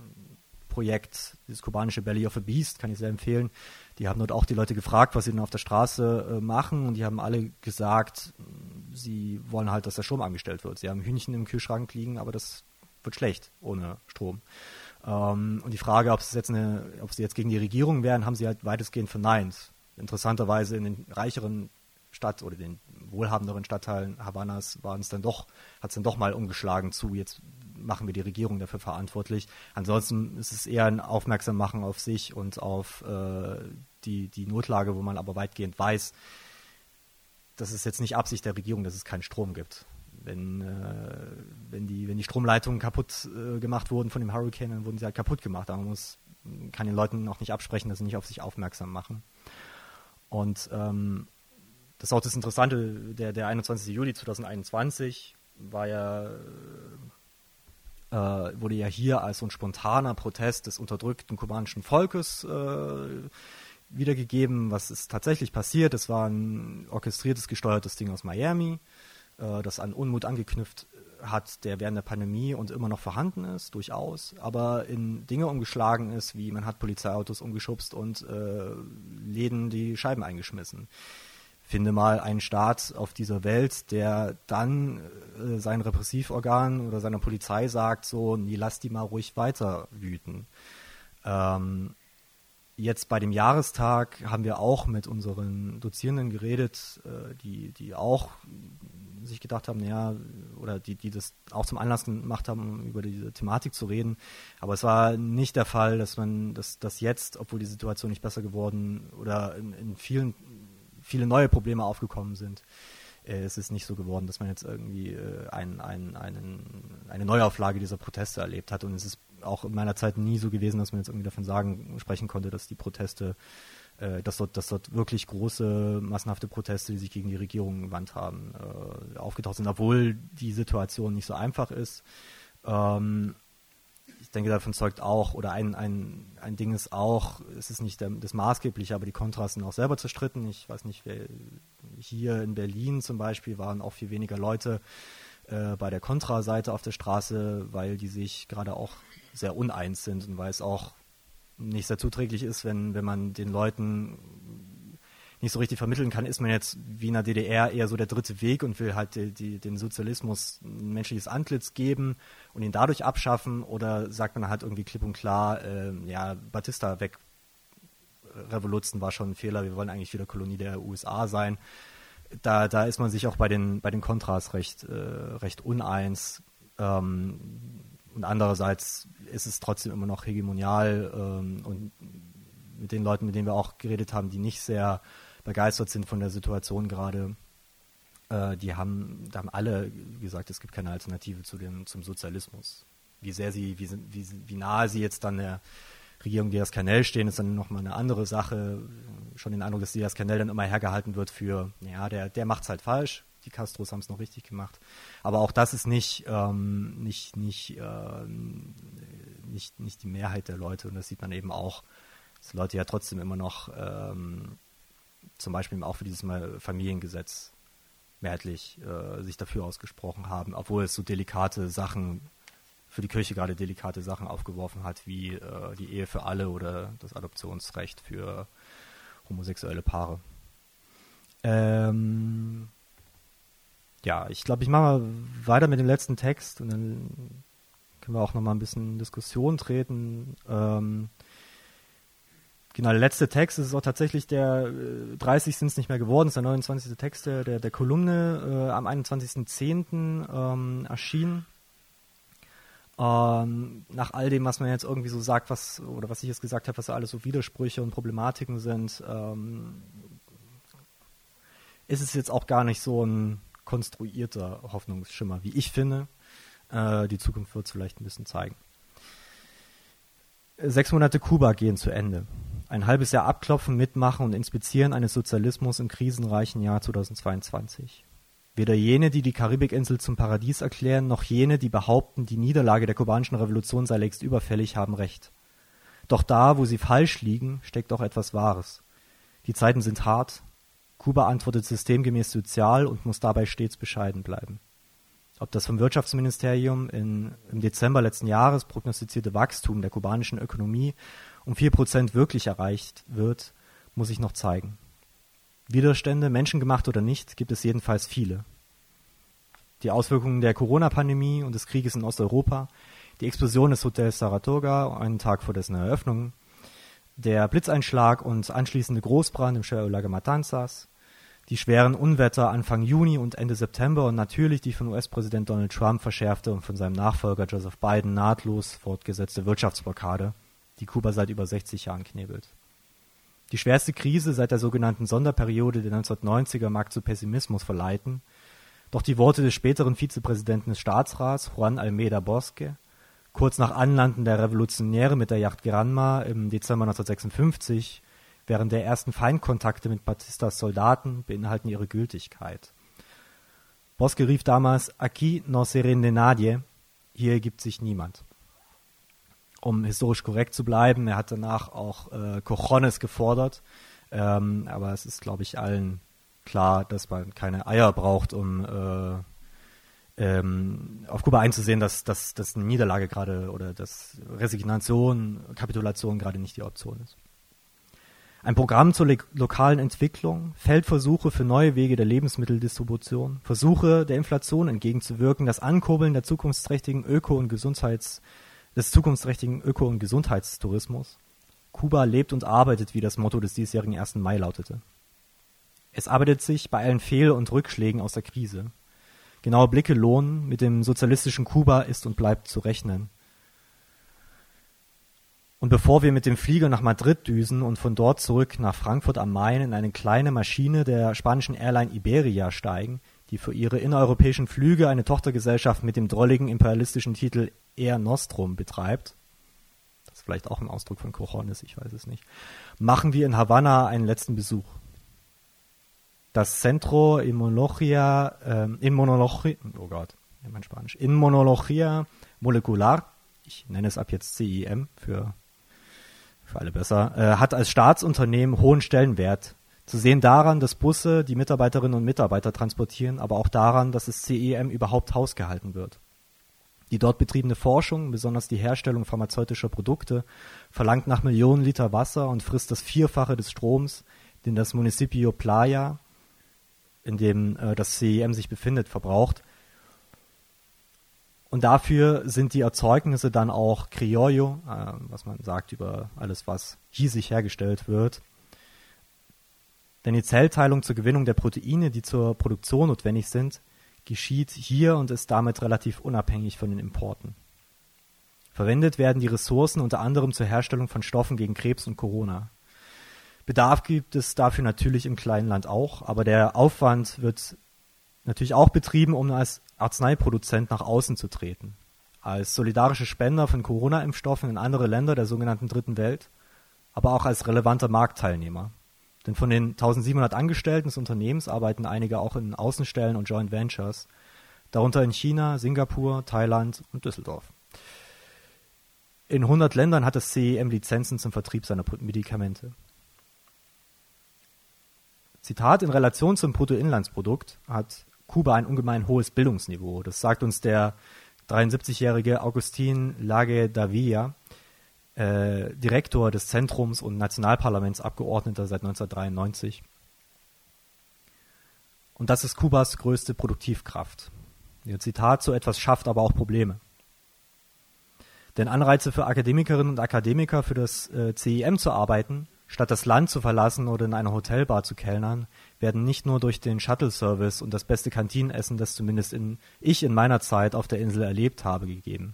Projekt, dieses kubanische Belly of a Beast, kann ich sehr empfehlen. Die haben dort auch die Leute gefragt, was sie denn auf der Straße äh, machen und die haben alle gesagt, sie wollen halt, dass der Strom angestellt wird. Sie haben Hühnchen im Kühlschrank liegen, aber das wird schlecht ohne Strom. Ähm, und die Frage, ob, es jetzt eine, ob sie jetzt gegen die Regierung wären, haben sie halt weitestgehend verneint. Interessanterweise in den reicheren Stadt oder den wohlhabenderen Stadtteilen Havanas waren es dann doch, hat es dann doch mal umgeschlagen zu, jetzt machen wir die Regierung dafür verantwortlich. Ansonsten ist es eher ein Aufmerksammachen auf sich und auf äh, die, die Notlage, wo man aber weitgehend weiß, das ist jetzt nicht Absicht der Regierung, dass es keinen Strom gibt. Wenn, äh, wenn, die, wenn die Stromleitungen kaputt äh, gemacht wurden von dem Hurricane, dann wurden sie halt kaputt gemacht. Aber man muss, kann den Leuten auch nicht absprechen, dass sie nicht auf sich aufmerksam machen. Und ähm, das ist auch das Interessante, der, der 21. Juli 2021 war ja äh, wurde ja hier als so ein spontaner Protest des unterdrückten kubanischen Volkes äh, wiedergegeben. Was ist tatsächlich passiert? Es war ein orchestriertes, gesteuertes Ding aus Miami, äh, das an Unmut angeknüpft hat, der während der Pandemie und immer noch vorhanden ist, durchaus, aber in Dinge umgeschlagen ist, wie man hat Polizeiautos umgeschubst und äh, Läden die Scheiben eingeschmissen finde mal einen Staat auf dieser Welt, der dann äh, sein Repressivorgan oder seiner Polizei sagt, so, nee, lass die mal ruhig weiter wüten. Ähm, jetzt bei dem Jahrestag haben wir auch mit unseren Dozierenden geredet, äh, die, die auch sich gedacht haben, ja, oder die, die das auch zum Anlass gemacht haben, um über diese Thematik zu reden. Aber es war nicht der Fall, dass man, dass, dass jetzt, obwohl die Situation nicht besser geworden oder in, in vielen viele neue Probleme aufgekommen sind. Äh, es ist nicht so geworden, dass man jetzt irgendwie äh, ein, ein, einen, eine Neuauflage dieser Proteste erlebt hat. Und es ist auch in meiner Zeit nie so gewesen, dass man jetzt irgendwie davon sagen, sprechen konnte, dass die Proteste, äh, dass, dort, dass dort wirklich große, massenhafte Proteste, die sich gegen die Regierung gewandt haben, äh, aufgetaucht sind, obwohl die Situation nicht so einfach ist. Ähm, denke, davon zeugt auch, oder ein, ein, ein Ding ist auch, es ist nicht der, das Maßgebliche, aber die Kontras sind auch selber zerstritten. Ich weiß nicht, wer, hier in Berlin zum Beispiel waren auch viel weniger Leute äh, bei der Kontra-Seite auf der Straße, weil die sich gerade auch sehr uneins sind und weil es auch nicht sehr zuträglich ist, wenn, wenn man den Leuten nicht so richtig vermitteln kann, ist man jetzt wie in der DDR eher so der dritte Weg und will halt die, die, den Sozialismus ein menschliches Antlitz geben und ihn dadurch abschaffen oder sagt man halt irgendwie klipp und klar, äh, ja, Batista weg, Revolution war schon ein Fehler, wir wollen eigentlich wieder Kolonie der USA sein. Da, da ist man sich auch bei den, bei den Kontras recht, äh, recht uneins. Ähm, und andererseits ist es trotzdem immer noch hegemonial ähm, und mit den Leuten, mit denen wir auch geredet haben, die nicht sehr begeistert sind von der Situation gerade. Äh, die haben, da haben alle gesagt, es gibt keine Alternative zu dem, zum Sozialismus. Wie sehr sie, wie, wie, wie nahe sie jetzt dann der Regierung Diaz Canel stehen, ist dann nochmal eine andere Sache. Schon den Eindruck, dass Diaz Canel dann immer hergehalten wird für, ja, der, der macht's halt falsch. Die Castros haben es noch richtig gemacht. Aber auch das ist nicht, ähm, nicht, nicht, ähm, nicht, nicht die Mehrheit der Leute. Und das sieht man eben auch, dass Leute ja trotzdem immer noch ähm, zum Beispiel auch für dieses Familiengesetz mehrheitlich äh, sich dafür ausgesprochen haben, obwohl es so delikate Sachen für die Kirche gerade delikate Sachen aufgeworfen hat, wie äh, die Ehe für alle oder das Adoptionsrecht für homosexuelle Paare. Ähm, ja, ich glaube, ich mache mal weiter mit dem letzten Text und dann können wir auch noch mal ein bisschen in Diskussion treten. Ähm, genau, der letzte Text ist auch tatsächlich der, 30 sind es nicht mehr geworden, ist der 29. Text der, der, der Kolumne äh, am 21.10. Ähm, erschienen. Ähm, nach all dem, was man jetzt irgendwie so sagt, was, oder was ich jetzt gesagt habe, was da alles so Widersprüche und Problematiken sind, ähm, ist es jetzt auch gar nicht so ein konstruierter Hoffnungsschimmer, wie ich finde. Äh, die Zukunft wird es vielleicht ein bisschen zeigen. Sechs Monate Kuba gehen zu Ende. Ein halbes Jahr abklopfen, mitmachen und inspizieren eines Sozialismus im krisenreichen Jahr 2022. Weder jene, die die Karibikinsel zum Paradies erklären, noch jene, die behaupten, die Niederlage der kubanischen Revolution sei längst überfällig, haben recht. Doch da, wo sie falsch liegen, steckt auch etwas Wahres. Die Zeiten sind hart, Kuba antwortet systemgemäß sozial und muss dabei stets bescheiden bleiben. Ob das vom Wirtschaftsministerium in, im Dezember letzten Jahres prognostizierte Wachstum der kubanischen Ökonomie um vier Prozent wirklich erreicht wird, muss sich noch zeigen. Widerstände, menschengemacht oder nicht, gibt es jedenfalls viele. Die Auswirkungen der Corona-Pandemie und des Krieges in Osteuropa, die Explosion des Hotels Saratoga einen Tag vor dessen Eröffnung, der Blitzeinschlag und anschließende Großbrand im Lago Matanzas, die schweren Unwetter Anfang Juni und Ende September und natürlich die von US-Präsident Donald Trump verschärfte und von seinem Nachfolger Joseph Biden nahtlos fortgesetzte Wirtschaftsblockade, die Kuba seit über 60 Jahren knebelt. Die schwerste Krise seit der sogenannten Sonderperiode der 1990er mag zu Pessimismus verleiten, doch die Worte des späteren Vizepräsidenten des Staatsrats Juan Almeida Bosque, kurz nach Anlanden der Revolutionäre mit der Yacht Granma im Dezember 1956 während der ersten Feindkontakte mit Batistas Soldaten beinhalten ihre Gültigkeit. Bosque rief damals Aquí no se rinde nadie, hier gibt sich niemand. Um historisch korrekt zu bleiben, er hat danach auch äh, Cojones gefordert, ähm, aber es ist, glaube ich, allen klar, dass man keine Eier braucht, um äh, ähm, auf Kuba einzusehen, dass, dass, dass eine Niederlage gerade oder dass Resignation, Kapitulation gerade nicht die Option ist. Ein Programm zur lokalen Entwicklung, Feldversuche für neue Wege der Lebensmitteldistribution, Versuche der Inflation entgegenzuwirken, das Ankurbeln der zukunftsträchtigen Öko- und Gesundheits, des zukunftsträchtigen Öko- und Gesundheitstourismus. Kuba lebt und arbeitet, wie das Motto des diesjährigen 1. Mai lautete. Es arbeitet sich bei allen Fehl- und Rückschlägen aus der Krise. Genaue Blicke lohnen, mit dem sozialistischen Kuba ist und bleibt zu rechnen. Und bevor wir mit dem Flieger nach Madrid düsen und von dort zurück nach Frankfurt am Main in eine kleine Maschine der spanischen Airline Iberia steigen, die für ihre innereuropäischen Flüge eine Tochtergesellschaft mit dem drolligen imperialistischen Titel Air Nostrum betreibt, das ist vielleicht auch ein Ausdruck von Cojones, ich weiß es nicht, machen wir in Havanna einen letzten Besuch. Das Centro Immunologia, äh, Immunologia, oh Gott, mein Spanisch, Immunologia Molecular, ich nenne es ab jetzt CIM für für alle besser, äh, hat als Staatsunternehmen hohen Stellenwert. Zu sehen daran, dass Busse die Mitarbeiterinnen und Mitarbeiter transportieren, aber auch daran, dass das CEM überhaupt hausgehalten wird. Die dort betriebene Forschung, besonders die Herstellung pharmazeutischer Produkte, verlangt nach Millionen Liter Wasser und frisst das Vierfache des Stroms, den das Municipio Playa, in dem äh, das CEM sich befindet, verbraucht, und dafür sind die Erzeugnisse dann auch criollo, äh, was man sagt über alles, was hiesig hergestellt wird. Denn die Zellteilung zur Gewinnung der Proteine, die zur Produktion notwendig sind, geschieht hier und ist damit relativ unabhängig von den Importen. Verwendet werden die Ressourcen unter anderem zur Herstellung von Stoffen gegen Krebs und Corona. Bedarf gibt es dafür natürlich im kleinen Land auch, aber der Aufwand wird natürlich auch betrieben, um als Arzneiproduzent nach außen zu treten. Als solidarische Spender von Corona-Impfstoffen in andere Länder der sogenannten Dritten Welt, aber auch als relevanter Marktteilnehmer. Denn von den 1700 Angestellten des Unternehmens arbeiten einige auch in Außenstellen und Joint Ventures, darunter in China, Singapur, Thailand und Düsseldorf. In 100 Ländern hat das CEM Lizenzen zum Vertrieb seiner Medikamente. Zitat, in Relation zum Bruttoinlandsprodukt hat Kuba ein ungemein hohes Bildungsniveau. Das sagt uns der 73-jährige Augustin Lage Davia, äh, Direktor des Zentrums und Nationalparlamentsabgeordneter seit 1993. Und das ist Kubas größte Produktivkraft. Ihr Zitat, so etwas schafft aber auch Probleme. Denn Anreize für Akademikerinnen und Akademiker für das äh, CIM zu arbeiten Statt das Land zu verlassen oder in einer Hotelbar zu kellnern, werden nicht nur durch den Shuttle-Service und das beste Kantinenessen, das zumindest in, ich in meiner Zeit auf der Insel erlebt habe, gegeben.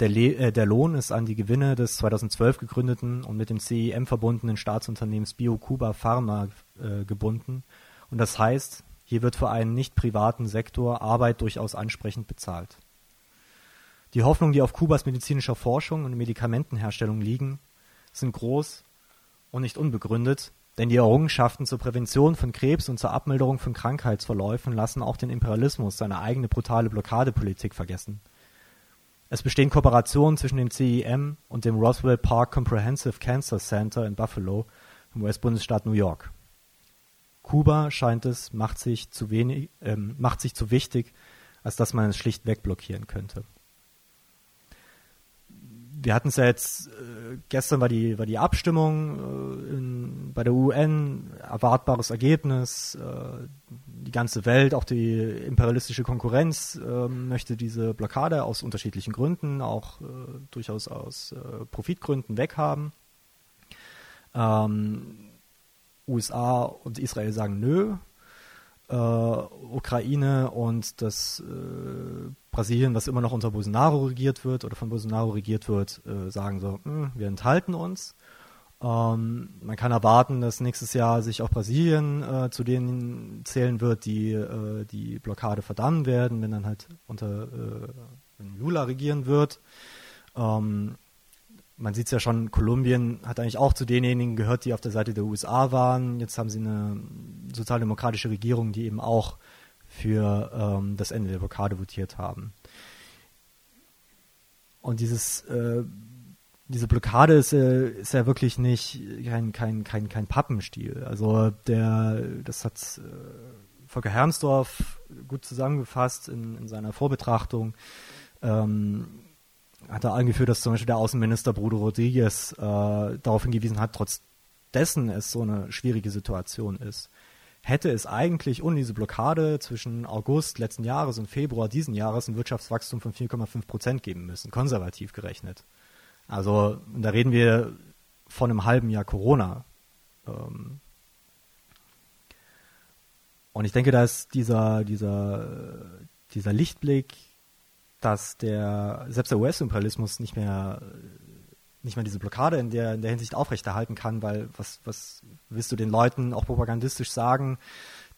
Der, Le äh, der Lohn ist an die Gewinne des 2012 gegründeten und mit dem CIM verbundenen Staatsunternehmens BioCuba Pharma äh, gebunden und das heißt, hier wird für einen nicht privaten Sektor Arbeit durchaus ansprechend bezahlt. Die Hoffnungen, die auf Kubas medizinischer Forschung und Medikamentenherstellung liegen, sind groß und nicht unbegründet, denn die Errungenschaften zur Prävention von Krebs und zur Abmilderung von Krankheitsverläufen lassen auch den Imperialismus seine eigene brutale Blockadepolitik vergessen. Es bestehen Kooperationen zwischen dem CIM und dem Roswell Park Comprehensive Cancer Center in Buffalo im US-Bundesstaat New York. Kuba scheint es, macht sich zu wenig, äh, macht sich zu wichtig, als dass man es schlichtweg blockieren könnte wir hatten es ja jetzt, äh, gestern war die, war die Abstimmung äh, in, bei der UN, erwartbares Ergebnis, äh, die ganze Welt, auch die imperialistische Konkurrenz ähm, möchte diese Blockade aus unterschiedlichen Gründen, auch äh, durchaus aus äh, Profitgründen weghaben. Ähm, USA und Israel sagen nö, äh, Ukraine und das äh, Brasilien, was immer noch unter Bolsonaro regiert wird oder von Bolsonaro regiert wird, äh, sagen so, hm, wir enthalten uns. Ähm, man kann erwarten, dass nächstes Jahr sich auch Brasilien äh, zu denen zählen wird, die äh, die Blockade verdammen werden, wenn dann halt unter äh, wenn Lula regieren wird. Ähm, man sieht es ja schon, Kolumbien hat eigentlich auch zu denjenigen gehört, die auf der Seite der USA waren. Jetzt haben sie eine sozialdemokratische Regierung, die eben auch für ähm, das Ende der Blockade votiert haben. Und dieses, äh, diese Blockade ist, äh, ist ja wirklich nicht kein, kein, kein, kein Pappenstiel. Also der, das hat äh, Volker Hermsdorf gut zusammengefasst in, in seiner Vorbetrachtung. Ähm, hat er angeführt, dass zum Beispiel der Außenminister Bruno Rodriguez äh, darauf hingewiesen hat, trotz dessen es so eine schwierige Situation ist, hätte es eigentlich ohne diese Blockade zwischen August letzten Jahres und Februar diesen Jahres ein Wirtschaftswachstum von 4,5 Prozent geben müssen, konservativ gerechnet. Also da reden wir von einem halben Jahr Corona. Ähm, und ich denke, da ist dieser, dieser, dieser Lichtblick dass der selbst der US-Imperialismus nicht mehr nicht mehr diese Blockade in der, in der Hinsicht aufrechterhalten kann, weil was, was willst du den Leuten auch propagandistisch sagen,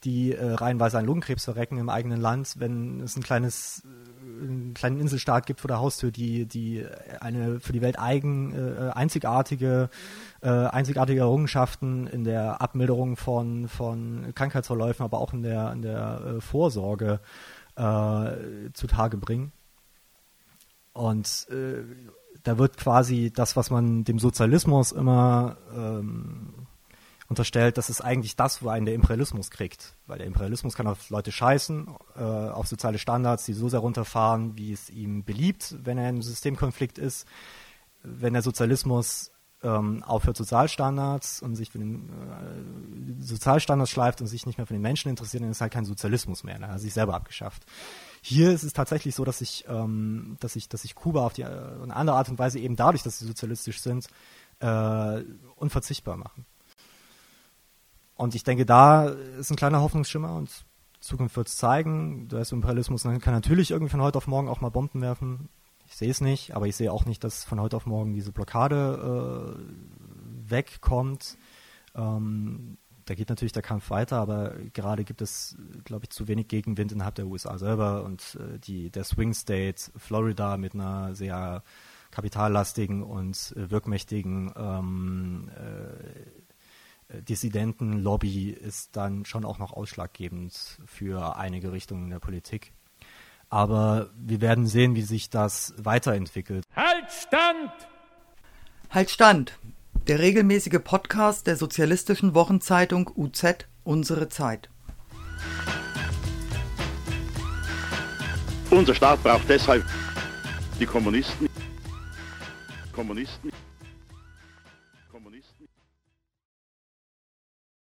die äh, reihenweise an Lungenkrebs verrecken im eigenen Land, wenn es ein kleines, äh, einen kleinen Inselstaat gibt vor der Haustür, die, die eine für die Welt eigen, äh, einzigartige, äh, einzigartige Errungenschaften in der Abmilderung von, von Krankheitsverläufen, aber auch in der, in der äh, Vorsorge äh, zutage bringen. Und äh, da wird quasi das, was man dem Sozialismus immer ähm, unterstellt, das ist eigentlich das, wo einen der Imperialismus kriegt. Weil der Imperialismus kann auf Leute scheißen, äh, auf soziale Standards, die so sehr runterfahren, wie es ihm beliebt, wenn er im Systemkonflikt ist. Wenn der Sozialismus ähm, aufhört, Sozialstandards und sich für den äh, Sozialstandards schleift und sich nicht mehr für den Menschen interessiert, dann ist halt kein Sozialismus mehr. Ne? Er hat sich selber abgeschafft. Hier ist es tatsächlich so, dass sich, ähm, dass ich, dass ich Kuba auf die, äh, eine andere Art und Weise eben dadurch, dass sie sozialistisch sind, äh, unverzichtbar machen. Und ich denke, da ist ein kleiner Hoffnungsschimmer und Zukunft wird es zeigen. Der Imperialismus kann natürlich irgendwie von heute auf morgen auch mal Bomben werfen. Ich sehe es nicht, aber ich sehe auch nicht, dass von heute auf morgen diese Blockade äh, wegkommt. Ähm, da geht natürlich der Kampf weiter, aber gerade gibt es, glaube ich, zu wenig Gegenwind innerhalb der USA selber und äh, die, der Swing State Florida mit einer sehr kapitallastigen und äh, wirkmächtigen ähm, äh, Dissidenten-Lobby ist dann schon auch noch ausschlaggebend für einige Richtungen der Politik. Aber wir werden sehen, wie sich das weiterentwickelt. Halt, stand! Halt Stand! Der regelmäßige Podcast der sozialistischen Wochenzeitung UZ Unsere Zeit. Unser Staat braucht deshalb die Kommunisten. Kommunisten.